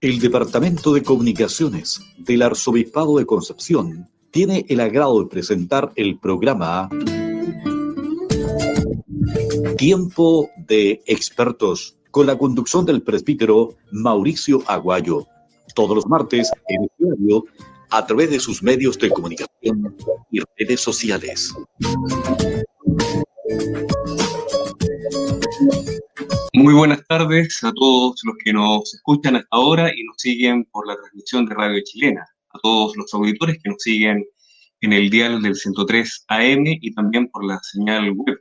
El Departamento de Comunicaciones del Arzobispado de Concepción tiene el agrado de presentar el programa Tiempo de Expertos con la conducción del presbítero Mauricio Aguayo. Todos los martes en el diario a través de sus medios de comunicación y redes sociales. Muy buenas tardes a todos los que nos escuchan hasta ahora y nos siguen por la transmisión de Radio Chilena, a todos los auditores que nos siguen en el dial del 103 AM y también por la señal web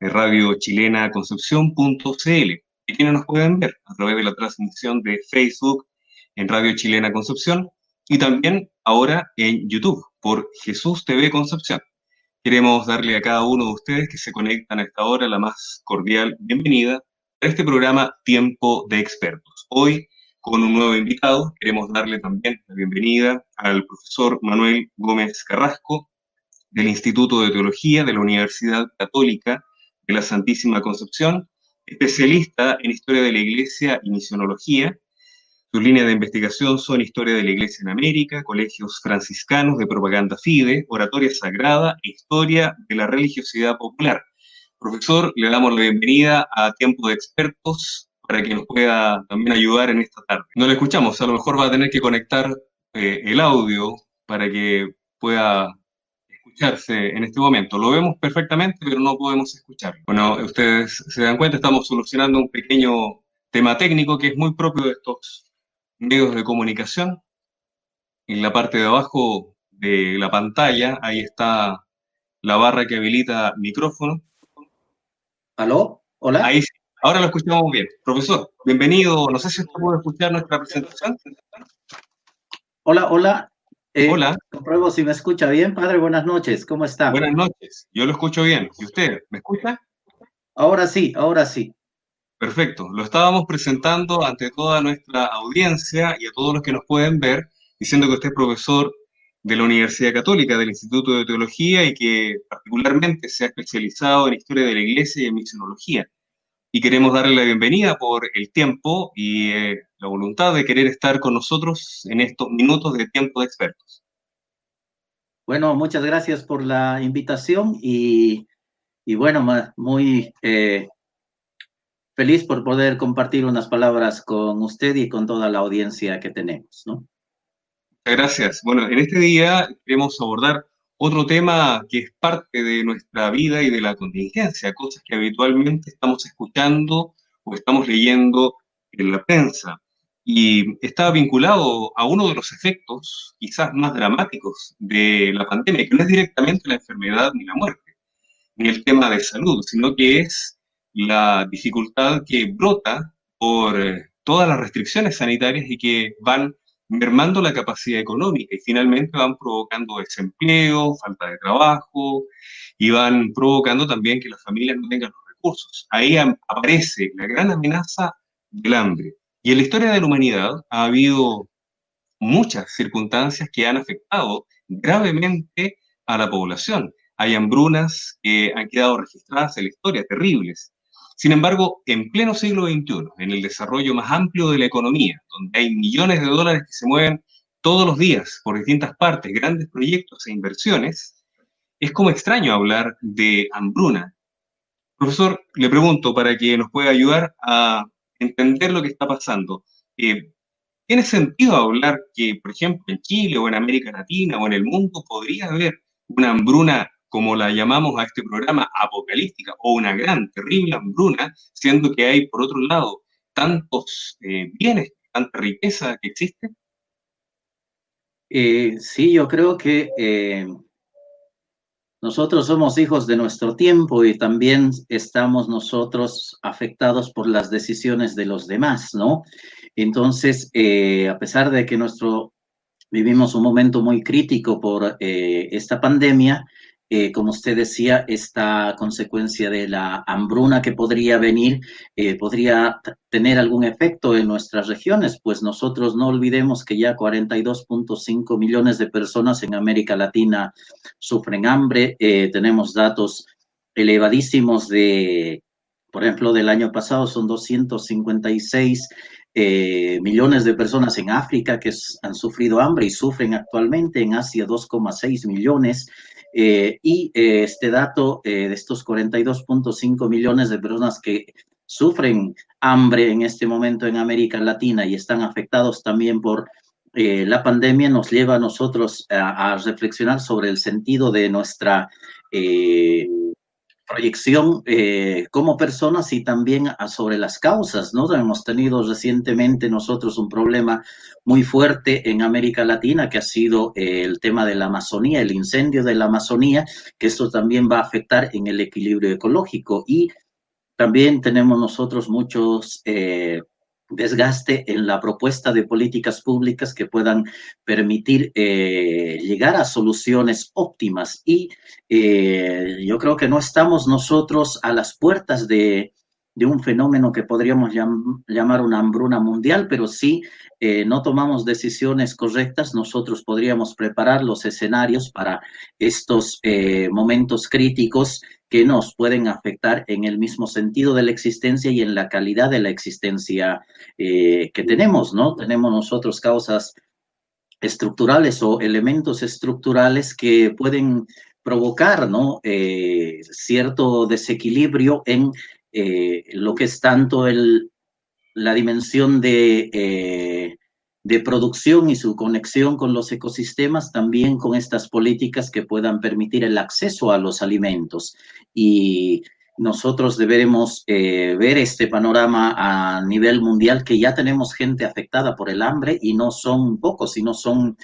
de Radio Chilena Concepción.cl, y quienes nos pueden ver a través de la transmisión de Facebook en Radio Chilena Concepción y también ahora en YouTube por Jesús TV Concepción. Queremos darle a cada uno de ustedes que se conectan a esta hora la más cordial bienvenida este programa Tiempo de Expertos. Hoy, con un nuevo invitado, queremos darle también la bienvenida al profesor Manuel Gómez Carrasco del Instituto de Teología de la Universidad Católica de la Santísima Concepción, especialista en Historia de la Iglesia y Misionología, sus líneas de investigación son Historia de la Iglesia en América, Colegios Franciscanos de Propaganda Fide, Oratoria Sagrada e Historia de la Religiosidad Popular. Profesor, le damos la bienvenida a Tiempo de Expertos para que nos pueda también ayudar en esta tarde. No le escuchamos, a lo mejor va a tener que conectar eh, el audio para que pueda escucharse en este momento. Lo vemos perfectamente, pero no podemos escuchar. Bueno, ustedes se dan cuenta, estamos solucionando un pequeño tema técnico que es muy propio de estos medios de comunicación. En la parte de abajo de la pantalla, ahí está la barra que habilita micrófono. ¿Aló? ¿Hola? Ahí sí. Ahora lo escuchamos bien. Profesor, bienvenido. No sé si usted puede escuchar nuestra presentación. Hola, hola. Eh, hola. Compruebo si me escucha bien, padre. Buenas noches. ¿Cómo está? Buenas noches. Yo lo escucho bien. ¿Y usted? ¿Me escucha? Ahora sí, ahora sí. Perfecto. Lo estábamos presentando ante toda nuestra audiencia y a todos los que nos pueden ver, diciendo que usted es profesor de la Universidad Católica, del Instituto de Teología y que particularmente se ha especializado en historia de la Iglesia y en misionología. Y queremos darle la bienvenida por el tiempo y eh, la voluntad de querer estar con nosotros en estos minutos de tiempo de expertos. Bueno, muchas gracias por la invitación y, y bueno, muy eh, feliz por poder compartir unas palabras con usted y con toda la audiencia que tenemos, ¿no? Gracias. Bueno, en este día queremos abordar otro tema que es parte de nuestra vida y de la contingencia, cosas que habitualmente estamos escuchando o estamos leyendo en la prensa. Y está vinculado a uno de los efectos quizás más dramáticos de la pandemia, que no es directamente la enfermedad ni la muerte, ni el tema de salud, sino que es la dificultad que brota por eh, todas las restricciones sanitarias y que van mermando la capacidad económica y finalmente van provocando desempleo, falta de trabajo y van provocando también que las familias no tengan los recursos. Ahí aparece la gran amenaza del hambre. Y en la historia de la humanidad ha habido muchas circunstancias que han afectado gravemente a la población. Hay hambrunas que han quedado registradas en la historia, terribles. Sin embargo, en pleno siglo XXI, en el desarrollo más amplio de la economía, donde hay millones de dólares que se mueven todos los días por distintas partes, grandes proyectos e inversiones, es como extraño hablar de hambruna. Profesor, le pregunto para que nos pueda ayudar a entender lo que está pasando. Eh, ¿Tiene sentido hablar que, por ejemplo, en Chile o en América Latina o en el mundo podría haber una hambruna como la llamamos a este programa, apocalíptica o una gran, terrible hambruna, siendo que hay, por otro lado, tantos eh, bienes, tanta riqueza que existe? Eh, sí, yo creo que eh, nosotros somos hijos de nuestro tiempo y también estamos nosotros afectados por las decisiones de los demás, ¿no? Entonces, a pesar de que nuestro vivimos un momento muy crítico por esta pandemia, eh, como usted decía, esta consecuencia de la hambruna que podría venir eh, podría tener algún efecto en nuestras regiones, pues nosotros no olvidemos que ya 42.5 millones de personas en América Latina sufren hambre, eh, tenemos datos elevadísimos de por ejemplo, del año pasado son 256 eh, millones de personas en África que han sufrido hambre y sufren actualmente, en Asia 2,6 millones. Eh, y eh, este dato de estos 42.5 millones de personas que sufren hambre en este momento en América Latina y están afectados también por la pandemia nos lleva a nosotros a, reflexionar sobre el sentido de nuestra proyección eh, como personas y también sobre las causas, ¿no? Hemos tenido recientemente nosotros un problema muy fuerte en América Latina que ha sido eh, el tema de la Amazonía, el incendio de la Amazonía, que esto también va a afectar en el equilibrio ecológico y también tenemos nosotros muchos eh, desgaste en la propuesta de políticas públicas que puedan permitir eh, llegar a soluciones óptimas. Y eh, yo creo que no estamos nosotros a las puertas de, de un fenómeno que podríamos llamar una hambruna mundial, pero si eh, no tomamos decisiones correctas, nosotros podríamos preparar los escenarios para estos eh, momentos críticos que nos pueden afectar en el mismo sentido de la existencia y en la calidad de la existencia eh, que tenemos, ¿no? Tenemos nosotros causas estructurales o elementos estructurales que pueden provocar, ¿no? cierto desequilibrio en eh, lo que es tanto el, la dimensión de, eh, de producción y su conexión con los ecosistemas, también con estas políticas que puedan permitir el acceso a los alimentos. Y nosotros deberemos eh, ver este panorama a nivel mundial, que ya tenemos gente afectada por el hambre y no son pocos, sino son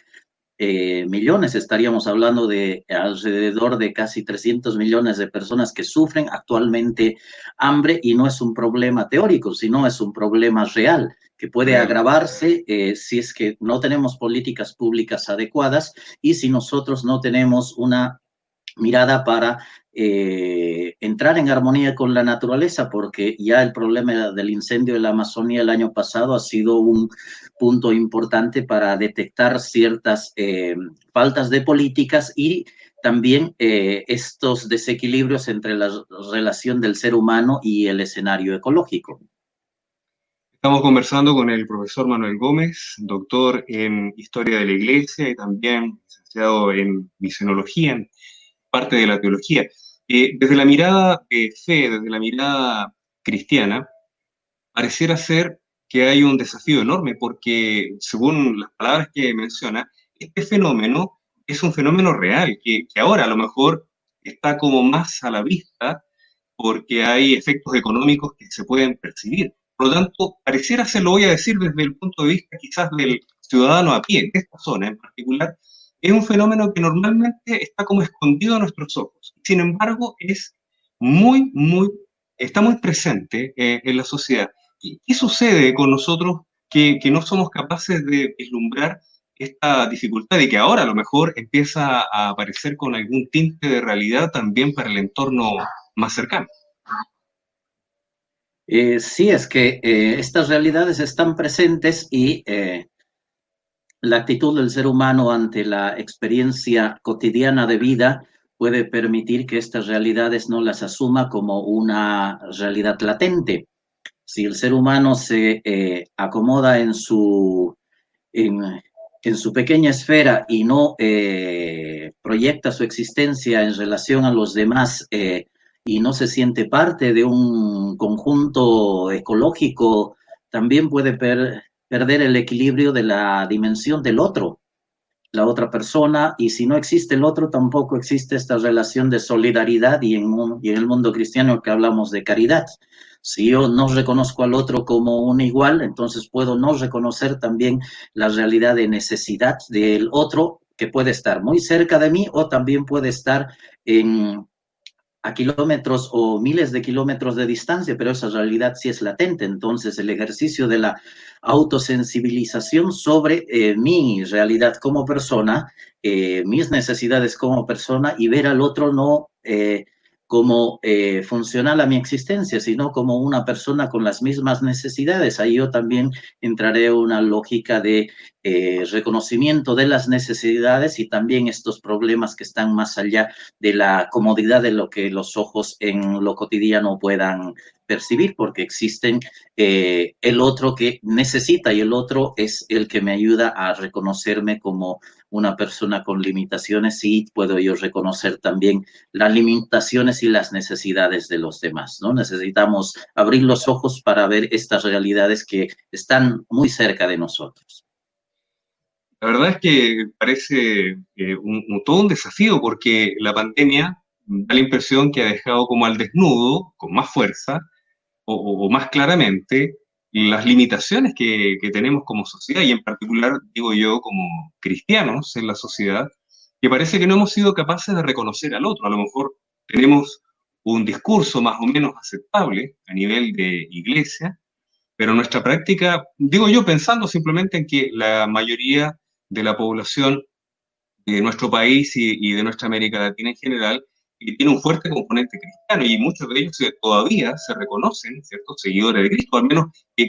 eh, millones, estaríamos hablando de alrededor de casi 300 millones de personas que sufren actualmente hambre y no es un problema teórico, sino es un problema real que puede agravarse eh, si es que no tenemos políticas públicas adecuadas y si nosotros no tenemos una mirada para eh, entrar en armonía con la naturaleza, porque ya el problema del incendio de la Amazonía el año pasado ha sido un punto importante para detectar ciertas eh, faltas de políticas y también eh, estos desequilibrios entre la relación del ser humano y el escenario ecológico. Estamos conversando con el profesor Manuel Gómez, doctor en Historia de la Iglesia y también licenciado en Misionología, parte de la teología. Eh, desde la mirada de fe, desde la mirada cristiana, pareciera ser que hay un desafío enorme porque, según las palabras que menciona, este fenómeno es un fenómeno real, que, que ahora a lo mejor está como más a la vista porque hay efectos económicos que se pueden percibir. Por lo tanto, pareciera ser, lo voy a decir desde el punto de vista quizás del ciudadano a pie, de esta zona en particular, es un fenómeno que normalmente está como escondido a nuestros ojos. Sin embargo, es muy, muy, está muy presente eh, en la sociedad. ¿Y qué sucede con nosotros que, no somos capaces de vislumbrar esta dificultad y que ahora a lo mejor empieza a aparecer con algún tinte de realidad también para el entorno más cercano? Eh, sí, es que eh, estas realidades están presentes y la actitud del ser humano ante la experiencia cotidiana de vida puede permitir que estas realidades no las asuma como una realidad latente. Si el ser humano se eh, acomoda en su, en, su pequeña esfera y no eh, proyecta su existencia en relación a los demás eh, y no se siente parte de un conjunto ecológico, también puede per, perder el equilibrio de la dimensión del otro, la otra persona, y si no existe el otro, tampoco existe esta relación de solidaridad y en, el mundo cristiano que hablamos de caridad. Si yo no reconozco al otro como un igual, entonces puedo no reconocer también la realidad de necesidad del otro que puede estar muy cerca de mí o también puede estar en, a kilómetros o miles de kilómetros de distancia, pero esa realidad sí es latente. Entonces, el ejercicio de la autosensibilización sobre eh, mi realidad como persona, eh, mis necesidades como persona y ver al otro no eh, como eh, funcional a mi existencia, sino como una persona con las mismas necesidades. Ahí yo también entraré en una lógica de eh, reconocimiento de las necesidades y también estos problemas que están más allá de la comodidad de lo que los ojos en lo cotidiano puedan percibir porque existen eh, el otro que necesita y el otro es el que me ayuda a reconocerme como una persona con limitaciones y puedo yo reconocer también las limitaciones y las necesidades de los demás, ¿no? Necesitamos abrir los ojos para ver estas realidades que están muy cerca de nosotros. La verdad es que parece eh, un, todo un desafío porque la pandemia da la impresión que ha dejado como al desnudo, con más fuerza o, más claramente, las limitaciones que, tenemos como sociedad y en particular, digo yo, como cristianos en la sociedad, que parece que no hemos sido capaces de reconocer al otro. A lo mejor tenemos un discurso más o menos aceptable a nivel de iglesia, pero nuestra práctica, digo yo pensando simplemente en que la mayoría de la población de nuestro país y de nuestra América Latina en general y tiene un fuerte componente cristiano y muchos de ellos todavía se reconocen, ¿cierto?, seguidores de Cristo, al menos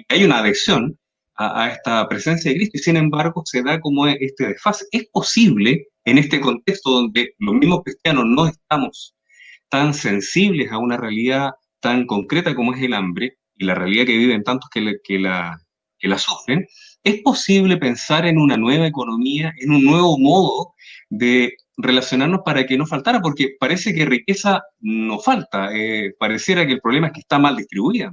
hay una adhesión a, esta presencia de Cristo y sin embargo se da como este desfase. Es posible en este contexto donde los mismos cristianos no estamos tan sensibles a una realidad tan concreta como es el hambre y la realidad que viven tantos que, que, la, que la sufren, es posible pensar en una nueva economía, en un nuevo modo de relacionarnos para que no faltara, porque parece que riqueza no falta, eh, pareciera que el problema es que está mal distribuida.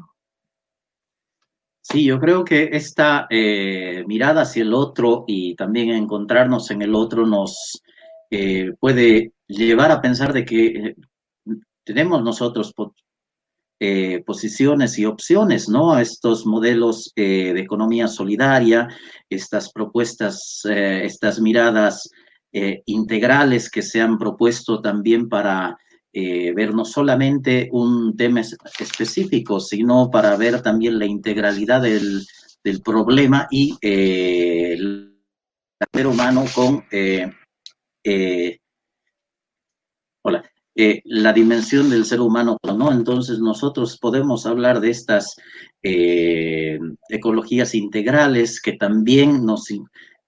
Sí, yo creo que esta eh, mirada hacia el otro y también encontrarnos en el otro nos eh, puede llevar a pensar de que tenemos nosotros posiciones y opciones, ¿no? Estos modelos de economía solidaria, estas propuestas, estas miradas eh, integrales que se han propuesto también para eh, ver no solamente un tema específico, sino para ver también la integralidad del, problema y eh, el ser humano con hola, la dimensión del ser humano, ¿no? Entonces nosotros podemos hablar de estas ecologías integrales que también nos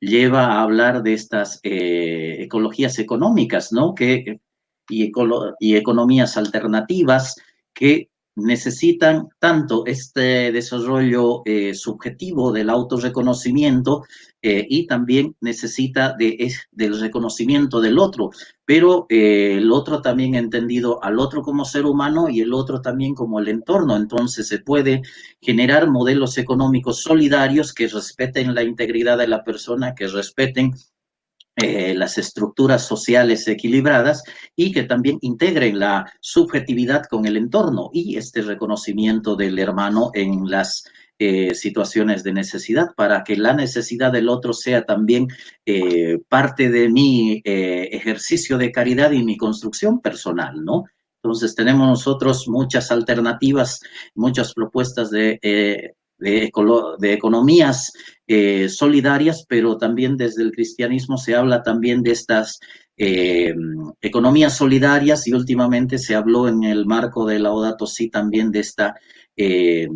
lleva a hablar de estas eh, ecologías económicas, ¿no? Que, y, y economías alternativas que necesitan tanto este desarrollo eh, subjetivo del autorreconocimiento eh, y también necesita de, del reconocimiento del otro, pero eh, el otro también entendido al otro como ser humano y el otro también como el entorno. Entonces se puede generar modelos económicos solidarios que respeten la integridad de la persona, que respeten eh, las estructuras sociales equilibradas y que también integren la subjetividad con el entorno y este reconocimiento del hermano en las eh, situaciones de necesidad para que la necesidad del otro sea también eh, parte de mi ejercicio de caridad y mi construcción personal, ¿no? Entonces tenemos nosotros muchas alternativas, muchas propuestas de de, economías eh, solidarias, pero también desde el cristianismo se habla también de estas eh, economías solidarias y últimamente se habló en el marco de la Odato Si también de esta eh,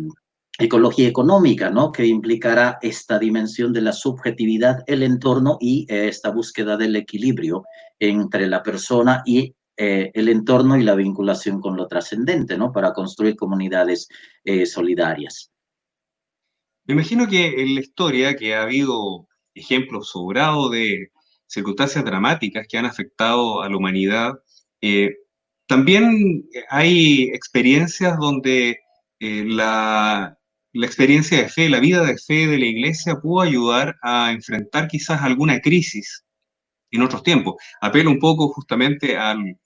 ecología económica, ¿no? Que implicará esta dimensión de la subjetividad, el entorno y esta búsqueda del equilibrio entre la persona y el entorno y la vinculación con lo trascendente, ¿no? Para construir comunidades solidarias. Me imagino que en la historia, que ha habido ejemplos sobrados de circunstancias dramáticas que han afectado a la humanidad, eh, también hay experiencias donde eh, la, experiencia de fe, la vida de fe de la iglesia pudo ayudar a enfrentar quizás alguna crisis en otros tiempos. Apelo un poco justamente al,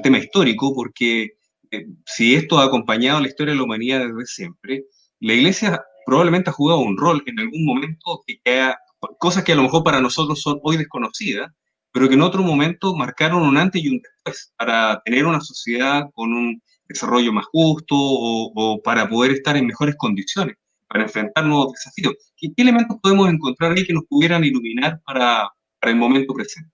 tema histórico, porque eh, si esto ha acompañado la historia de la humanidad desde siempre, la iglesia probablemente ha jugado un rol en algún momento que, cosas que a lo mejor para nosotros son hoy desconocidas, pero que en otro momento marcaron un antes y un después para tener una sociedad con un desarrollo más justo o, para poder estar en mejores condiciones, para enfrentar nuevos desafíos. ¿Qué, elementos podemos encontrar ahí que nos pudieran iluminar para, el momento presente?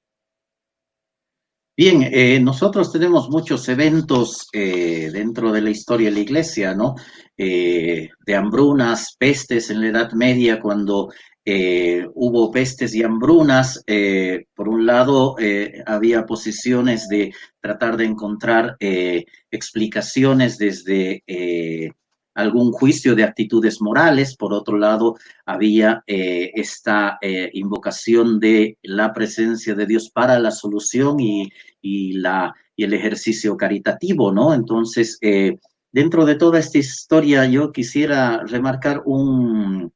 Bien, eh, nosotros tenemos muchos eventos eh, dentro de la historia de la iglesia, ¿no? Eh, de hambrunas, pestes en la Edad Media, cuando hubo pestes y hambrunas. Por un lado, había posiciones de tratar de encontrar explicaciones desde algún juicio de actitudes morales, por otro lado, había eh, esta eh, invocación de la presencia de Dios para la solución y, la, y el ejercicio caritativo, ¿no? Entonces, eh, dentro de toda esta historia, yo quisiera remarcar un,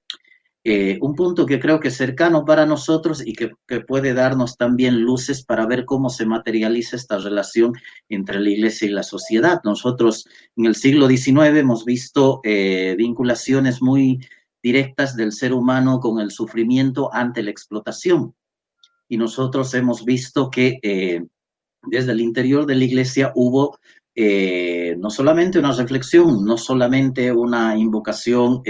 eh, un punto que creo que es cercano para nosotros y que, puede darnos también luces para ver cómo se materializa esta relación entre la iglesia y la sociedad. Nosotros en el siglo XIX hemos visto eh, vinculaciones muy directas del ser humano con el sufrimiento ante la explotación. Y nosotros hemos visto que eh, desde el interior de la iglesia hubo no solamente una reflexión, no solamente una invocación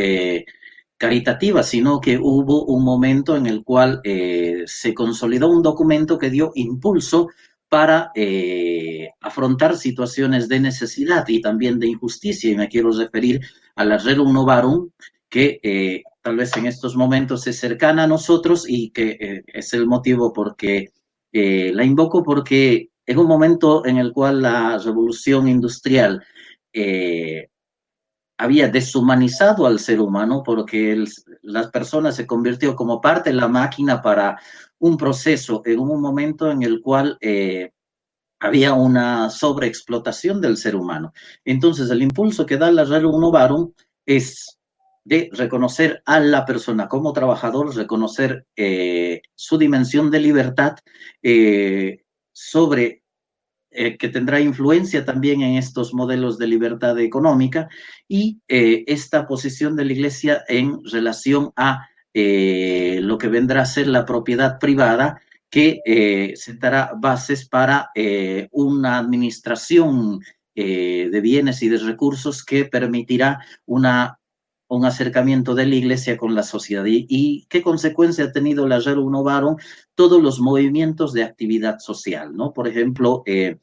caritativa, sino que hubo un momento en el cual eh, se consolidó un documento que dio impulso para eh, afrontar situaciones de necesidad y también de injusticia. Y me quiero referir a la Rerum Novarum, que eh, tal vez en estos momentos es cercana a nosotros y que es el motivo porque la invoco porque en un momento en el cual la revolución industrial había deshumanizado al ser humano porque las personas se convirtió como parte de la máquina para un proceso en un momento en el cual eh, había una sobreexplotación del ser humano. Entonces, el impulso que da la Rerum Novarum es de reconocer a la persona como trabajador, reconocer eh, su dimensión de libertad eh, sobre eh, que tendrá influencia también en estos modelos de libertad económica y eh, esta posición de la Iglesia en relación a eh, lo que vendrá a ser la propiedad privada que sentará bases para una administración de bienes y de recursos que permitirá una un acercamiento de la iglesia con la sociedad y, qué consecuencia ha tenido la Rerum Novarum todos los movimientos de actividad social, ¿no? Por ejemplo, eh,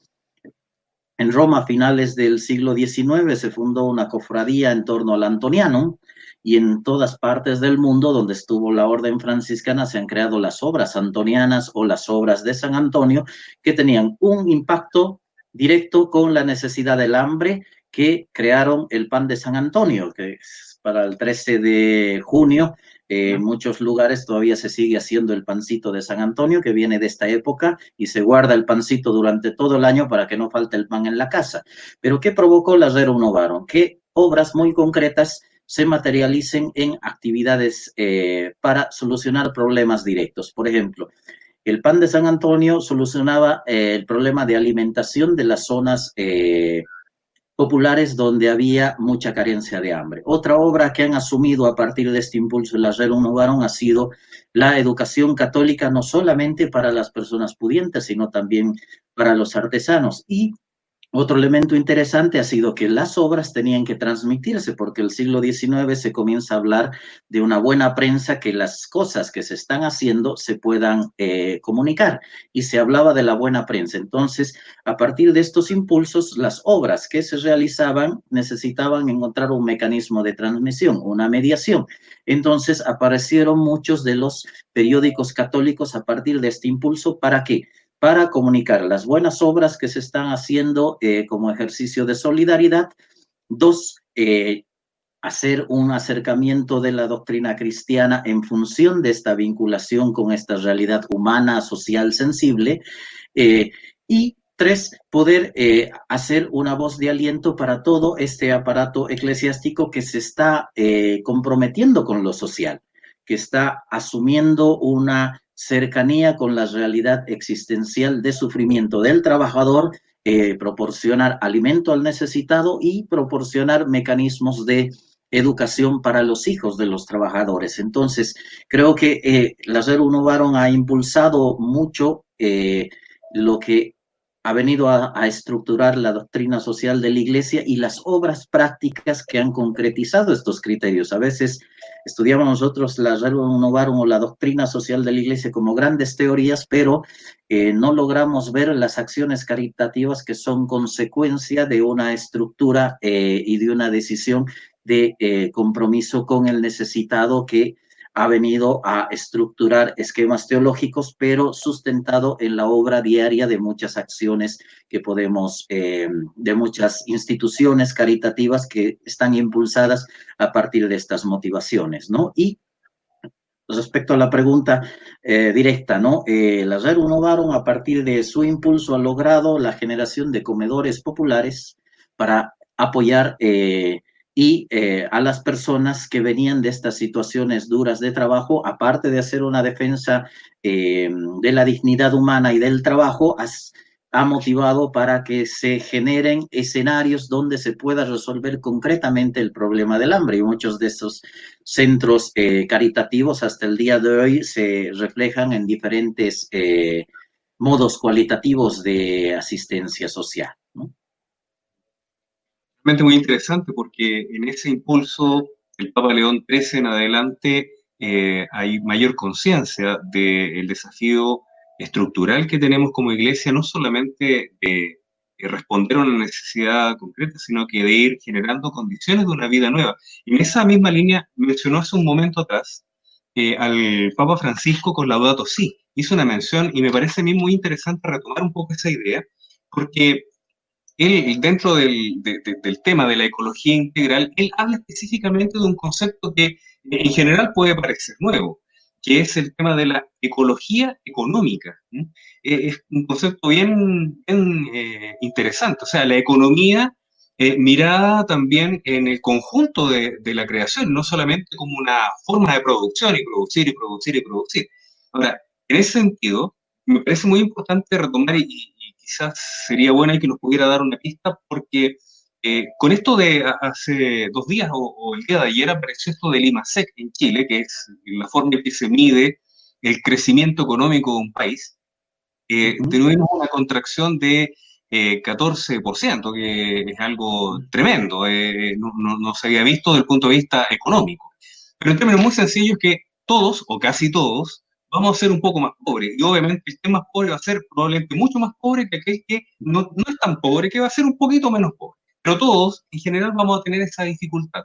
en Roma a finales del siglo XIX se fundó una cofradía en torno al Antoniano y en todas partes del mundo donde estuvo la orden franciscana se han creado las obras antonianas o las obras de San Antonio que tenían un impacto directo con la necesidad del hambre que crearon el pan de San Antonio, que para el 13 de junio. en muchos lugares todavía se sigue haciendo el pancito de San Antonio, que viene de esta época, y se guarda el pancito durante todo el año para que no falte el pan en la casa. Pero ¿qué provocó la Rerum Novarum? Que obras muy concretas se materialicen en actividades eh, para solucionar problemas directos. Por ejemplo, el pan de San Antonio solucionaba eh, el problema de alimentación de las zonas eh, populares donde había mucha carencia de hambre. Otra obra que han asumido a partir de este impulso de la Novarum ha sido la educación católica, no solamente para las personas pudientes, sino también para los artesanos. Y otro elemento interesante ha sido que las obras tenían que transmitirse, porque el siglo XIX se comienza a hablar de una buena prensa, que las cosas que se están haciendo se puedan eh, comunicar, y se hablaba de la buena prensa. Entonces, a partir de estos impulsos, las obras que se realizaban necesitaban encontrar un mecanismo de transmisión, una mediación. Entonces, aparecieron muchos de los periódicos católicos a partir de este impulso para que para comunicar las buenas obras que se están haciendo eh, como ejercicio de solidaridad. Dos, eh, hacer un acercamiento de la doctrina cristiana en función de esta vinculación con esta realidad humana, social, sensible. Eh, y tres, poder hacer una voz de aliento para todo este aparato eclesiástico que se está comprometiendo con lo social, que está asumiendo una cercanía con la realidad existencial de sufrimiento del trabajador, eh, proporcionar alimento al necesitado y proporcionar mecanismos de educación para los hijos de los trabajadores. Entonces, creo que la Rerum Novarum ha impulsado mucho eh, lo que ha venido a, estructurar la doctrina social de la Iglesia y las obras prácticas que han concretizado estos criterios. A veces estudiamos nosotros la Rerum Novarum o la doctrina social de la Iglesia como grandes teorías, pero eh, no logramos ver las acciones caritativas que son consecuencia de una estructura eh, y de una decisión de eh, compromiso con el necesitado que ha venido a estructurar esquemas teológicos, pero sustentado en la obra diaria de muchas acciones que podemos, eh, de muchas instituciones caritativas que están impulsadas a partir de estas motivaciones, ¿no? Y respecto a la pregunta eh, directa, ¿no? Eh, la Red Unovaron, a partir de su impulso, ha logrado la generación de comedores populares para apoyar eh, y eh, a las personas que venían de estas situaciones duras de trabajo, aparte de hacer una defensa eh, de la dignidad humana y del trabajo, ha motivado para que se generen escenarios donde se pueda resolver concretamente el problema del hambre. Y muchos de estos centros caritativos hasta el día de hoy se reflejan en diferentes modos cualitativos de asistencia social. Muy interesante porque en ese impulso del Papa León XIII en adelante eh, hay mayor conciencia del desafío estructural que tenemos como iglesia, no solamente de, responder a una necesidad concreta, sino que de ir generando condiciones de una vida nueva. Y en esa misma línea mencionó hace un momento atrás eh, al Papa Francisco con Laudato Si. Hizo una mención y me parece a mí muy interesante retomar un poco esa idea, porque él, dentro del, tema de la ecología integral, él habla específicamente de un concepto que en general puede parecer nuevo, que es el tema de la ecología económica. Eh, es un concepto bien, eh, interesante, o sea, la economía eh, mirada también en el conjunto de, la creación, no solamente como una forma de producción y producir y producir y producir. Ahora, en ese sentido, me parece muy importante retomar y, quizás sería buena y que nos pudiera dar una pista, porque eh, con esto de hace dos días o, el día de ayer apareció esto del IMASEC en Chile, que es la forma en que se mide el crecimiento económico de un país. Eh, Tuvimos una contracción de 14%, eh, que es algo tremendo, eh, no, no, no, se había visto desde el punto de vista económico. Pero en términos muy sencillos que todos, o casi todos, vamos a ser un poco más pobres. Y obviamente el que más pobre va a ser probablemente mucho más pobre que aquel que no, no es tan pobre, que va a ser un poquito menos pobre. Pero todos, en general, vamos a tener esa dificultad.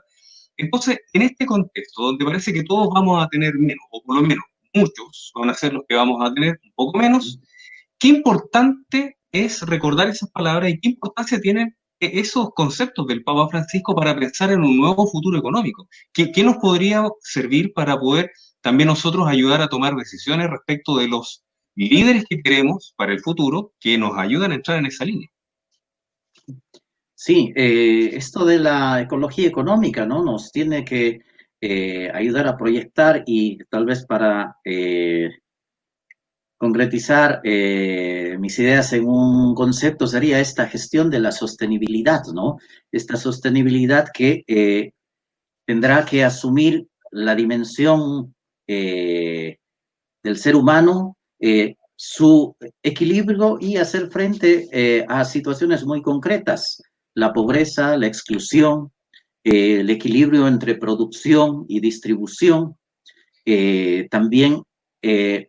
Entonces, en este contexto, donde parece que todos vamos a tener menos, o por lo menos muchos van a ser los que vamos a tener un poco menos, qué importante es recordar esas palabras y qué importancia tienen esos conceptos del Papa Francisco para pensar en un nuevo futuro económico. ¿Qué, qué nos podría servir para poder también nosotros ayudar a tomar decisiones respecto de los líderes que queremos para el futuro que nos ayudan a entrar en esa línea. Sí, eh, esto de la ecología económica, ¿no? Nos tiene que eh, ayudar a proyectar y tal vez para eh, concretizar mis ideas en un concepto sería esta gestión de la sostenibilidad, ¿no? Esta sostenibilidad que tendrá que asumir la dimensión eh, del ser humano, eh, su equilibrio y hacer frente eh, a situaciones muy concretas, la pobreza, la exclusión, el equilibrio entre producción y distribución, también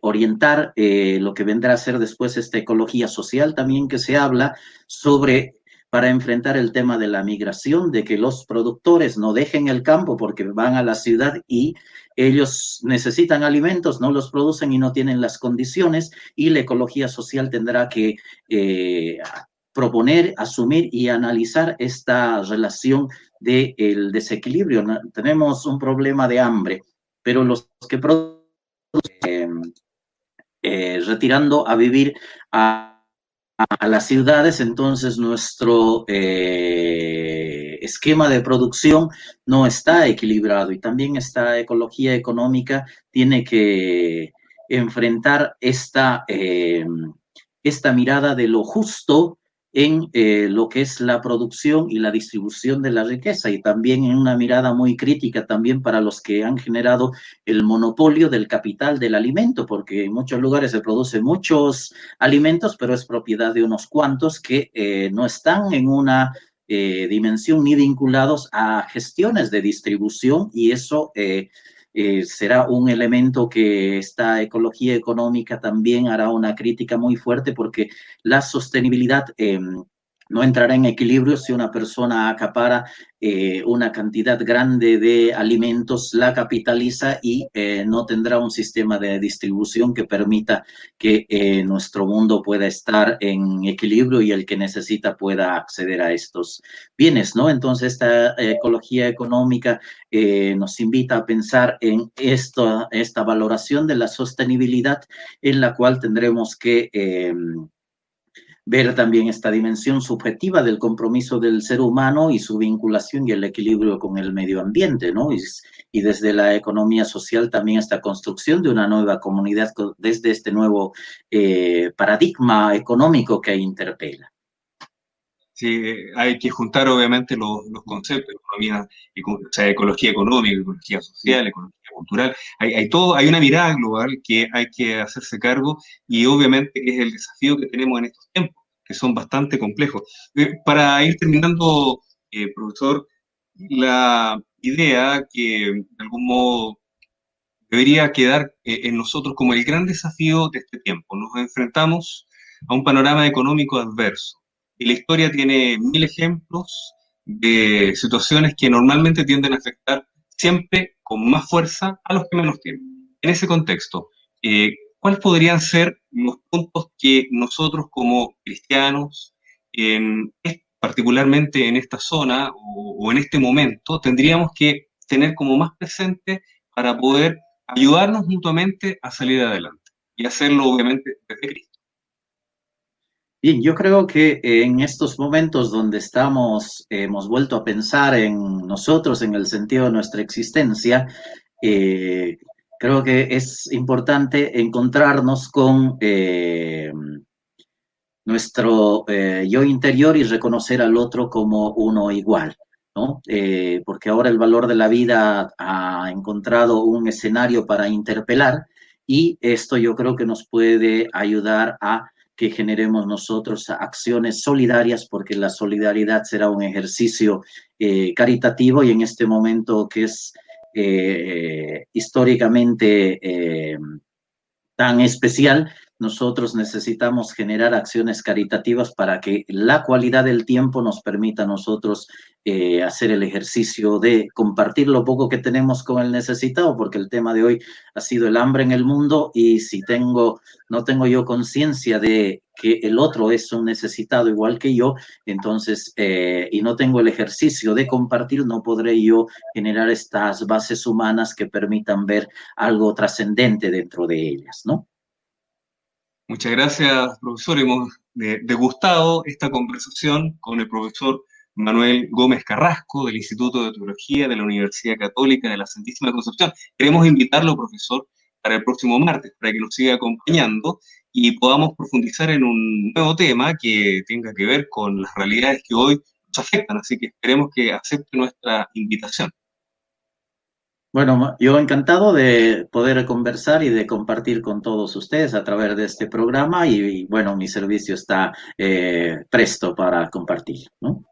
orientar lo que vendrá a ser después esta ecología social también que se habla sobre para enfrentar el tema de la migración, de que los productores no dejen el campo porque van a la ciudad y ellos necesitan alimentos, no los producen y no tienen las condiciones y la ecología social tendrá que eh, proponer, asumir y analizar esta relación del desequilibrio. Tenemos un problema de hambre, pero los que producen, eh, retirando a vivir a a las ciudades, entonces nuestro eh, esquema de producción no está equilibrado y también esta ecología económica tiene que enfrentar esta, eh, esta mirada de lo justo en eh, lo que es la producción y la distribución de la riqueza y también en una mirada muy crítica también para los que han generado el monopolio del capital del alimento, porque en muchos lugares se producen muchos alimentos, pero es propiedad de unos cuantos que eh, no están en una eh, dimensión ni vinculados a gestiones de distribución y eso eh, será un elemento que esta ecología económica también hará una crítica muy fuerte porque la sostenibilidad em, no entrará en equilibrio si una persona acapara eh, una cantidad grande de alimentos, la capitaliza y eh, no tendrá un sistema de distribución que permita que eh, nuestro mundo pueda estar en equilibrio y el que necesita pueda acceder a estos bienes, ¿no? Entonces, esta ecología económica nos invita a pensar en esta valoración de la sostenibilidad en la cual tendremos que ver también esta dimensión subjetiva del compromiso del ser humano y su vinculación y el equilibrio con el medio ambiente, ¿no? Y, desde la economía social también esta construcción de una nueva comunidad desde este nuevo eh, paradigma económico que interpela. Sí, hay que juntar obviamente los, conceptos, economía, o sea, ecología económica, ecología social, ecología cultural. Hay, hay, todo, hay una mirada global que hay que hacerse cargo y obviamente es el desafío que tenemos en estos tiempos, que son bastante complejos. Eh, para ir terminando, eh, profesor, la idea que de algún modo debería quedar eh, en nosotros como el gran desafío de este tiempo. Nos enfrentamos a un panorama económico adverso y la historia tiene mil ejemplos de situaciones que normalmente tienden a afectar siempre con más fuerza a los que menos tienen. En ese contexto, eh, ¿cuáles podrían ser los puntos que nosotros como cristianos, en, particularmente en esta zona o, o en este momento, tendríamos que tener como más presente para poder ayudarnos mutuamente a salir adelante y hacerlo obviamente desde Cristo? Bien, yo creo que en estos momentos donde estamos, hemos vuelto a pensar en nosotros, en el sentido de nuestra existencia, eh, creo que es importante encontrarnos con eh, nuestro eh, yo interior y reconocer al otro como uno igual. ¿no? porque ahora el valor de la vida ha encontrado un escenario para interpelar y esto yo creo que nos puede ayudar a que generemos nosotros acciones solidarias, porque la solidaridad será un ejercicio eh, caritativo y en este momento que es eh, históricamente eh, tan especial, nosotros necesitamos generar acciones caritativas para que la cualidad del tiempo nos permita a nosotros eh, hacer el ejercicio de compartir lo poco que tenemos con el necesitado, porque el tema de hoy ha sido el hambre en el mundo y si tengo, no tengo yo conciencia de que el otro es un necesitado igual que yo, entonces, eh, y no tengo el ejercicio de compartir, no podré yo generar estas bases humanas que permitan ver algo trascendente dentro de ellas, ¿no? Muchas gracias, profesor. Hemos degustado esta conversación con el profesor Manuel Gómez Carrasco del Instituto de Teología de la Universidad Católica de la Santísima Concepción. Queremos invitarlo, profesor, para el próximo martes, para que nos siga acompañando y podamos profundizar en un nuevo tema que tenga que ver con las realidades que hoy nos afectan. Así que esperemos que acepte nuestra invitación. Bueno, yo encantado de poder conversar y de compartir con todos ustedes a través de este programa y, bueno, mi servicio está eh, presto para compartir. ¿no?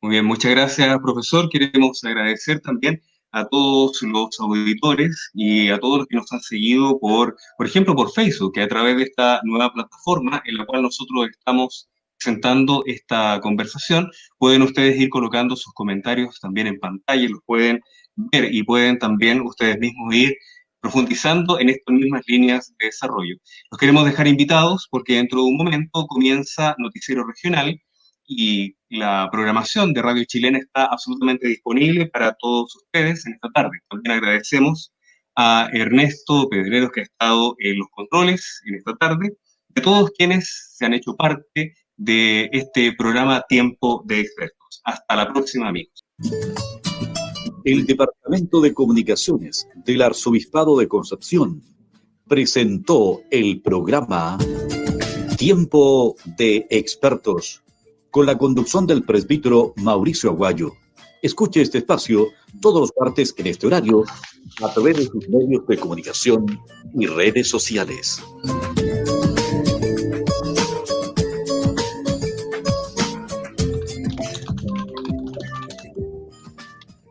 Muy bien, muchas gracias, profesor. Queremos agradecer también a todos los auditores y a todos los que nos han seguido por, por ejemplo, por Facebook, que a través de esta nueva plataforma en la cual nosotros estamos presentando esta conversación, pueden ustedes ir colocando sus comentarios también en pantalla, los pueden ver y pueden también ustedes mismos ir profundizando en estas mismas líneas de desarrollo. Los queremos dejar invitados porque dentro de un momento comienza Noticiero Regional y la programación de Radio Chilena está absolutamente disponible para todos ustedes en esta tarde. También agradecemos a Ernesto Pedreros que ha estado en los controles en esta tarde, de todos quienes se han hecho parte de este programa Tiempo de Expertos. Hasta la próxima, amigos el Departamento de Comunicaciones del Arzobispado de Concepción presentó el programa Tiempo de Expertos con la conducción del presbítero Mauricio Aguayo. Escuche este espacio todos los martes en este horario a través de sus medios de comunicación y redes sociales.